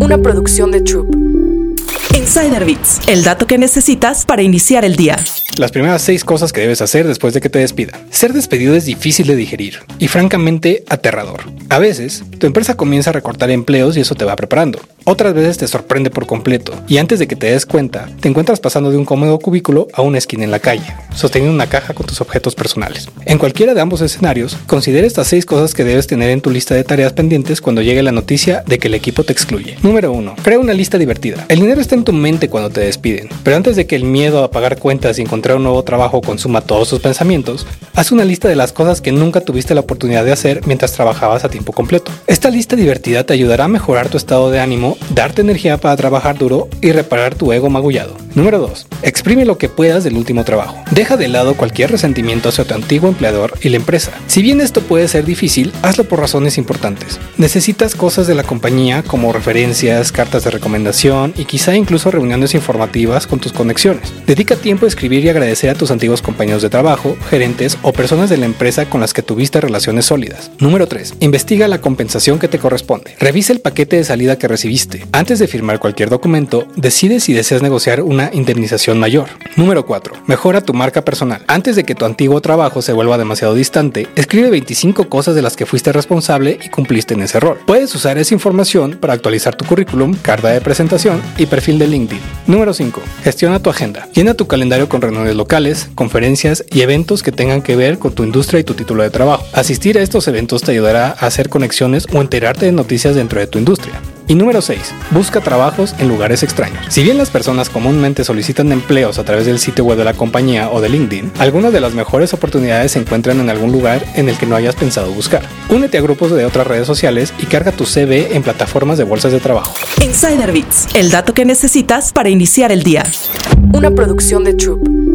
una producción de Troop. Insider Bits, el dato que necesitas para iniciar el día. Las primeras seis cosas que debes hacer después de que te despidan. Ser despedido es difícil de digerir y francamente aterrador. A veces, tu empresa comienza a recortar empleos y eso te va preparando. Otras veces te sorprende por completo y antes de que te des cuenta, te encuentras pasando de un cómodo cubículo a una esquina en la calle, sosteniendo una caja con tus objetos personales. En cualquiera de ambos escenarios, considera estas seis cosas que debes tener en tu lista de tareas pendientes cuando llegue la noticia de que el equipo te excluye. Número 1. Crea una lista divertida. El dinero está en tu mente cuando te despiden, pero antes de que el miedo a pagar cuentas y encontrar un nuevo trabajo consuma todos tus pensamientos, haz una lista de las cosas que nunca tuviste la oportunidad de hacer mientras trabajabas a tiempo completo. Esta lista divertida te ayudará a mejorar tu estado de ánimo darte energía para trabajar duro y reparar tu ego magullado. Número 2. Exprime lo que puedas del último trabajo. Deja de lado cualquier resentimiento hacia tu antiguo empleador y la empresa. Si bien esto puede ser difícil, hazlo por razones importantes. Necesitas cosas de la compañía como referencias, cartas de recomendación y quizá incluso reuniones informativas con tus conexiones. Dedica tiempo a escribir y agradecer a tus antiguos compañeros de trabajo, gerentes o personas de la empresa con las que tuviste relaciones sólidas. Número 3. Investiga la compensación que te corresponde. Revisa el paquete de salida que recibiste. Antes de firmar cualquier documento, decide si deseas negociar una indemnización mayor. Número 4. Mejora tu marca personal. Antes de que tu antiguo trabajo se vuelva demasiado distante, escribe 25 cosas de las que fuiste responsable y cumpliste en ese rol. Puedes usar esa información para actualizar tu currículum, carta de presentación y perfil de LinkedIn. Número 5. Gestiona tu agenda. Llena tu calendario con reuniones locales, conferencias y eventos que tengan que ver con tu industria y tu título de trabajo. Asistir a estos eventos te ayudará a hacer conexiones o enterarte de noticias dentro de tu industria. Y número 6. Busca trabajos en lugares extraños. Si bien las personas comúnmente solicitan empleos a través del sitio web de la compañía o de LinkedIn, algunas de las mejores oportunidades se encuentran en algún lugar en el que no hayas pensado buscar. Únete a grupos de otras redes sociales y carga tu CV en plataformas de bolsas de trabajo. Insider Bits, el dato que necesitas para iniciar el día. Una producción de Troop.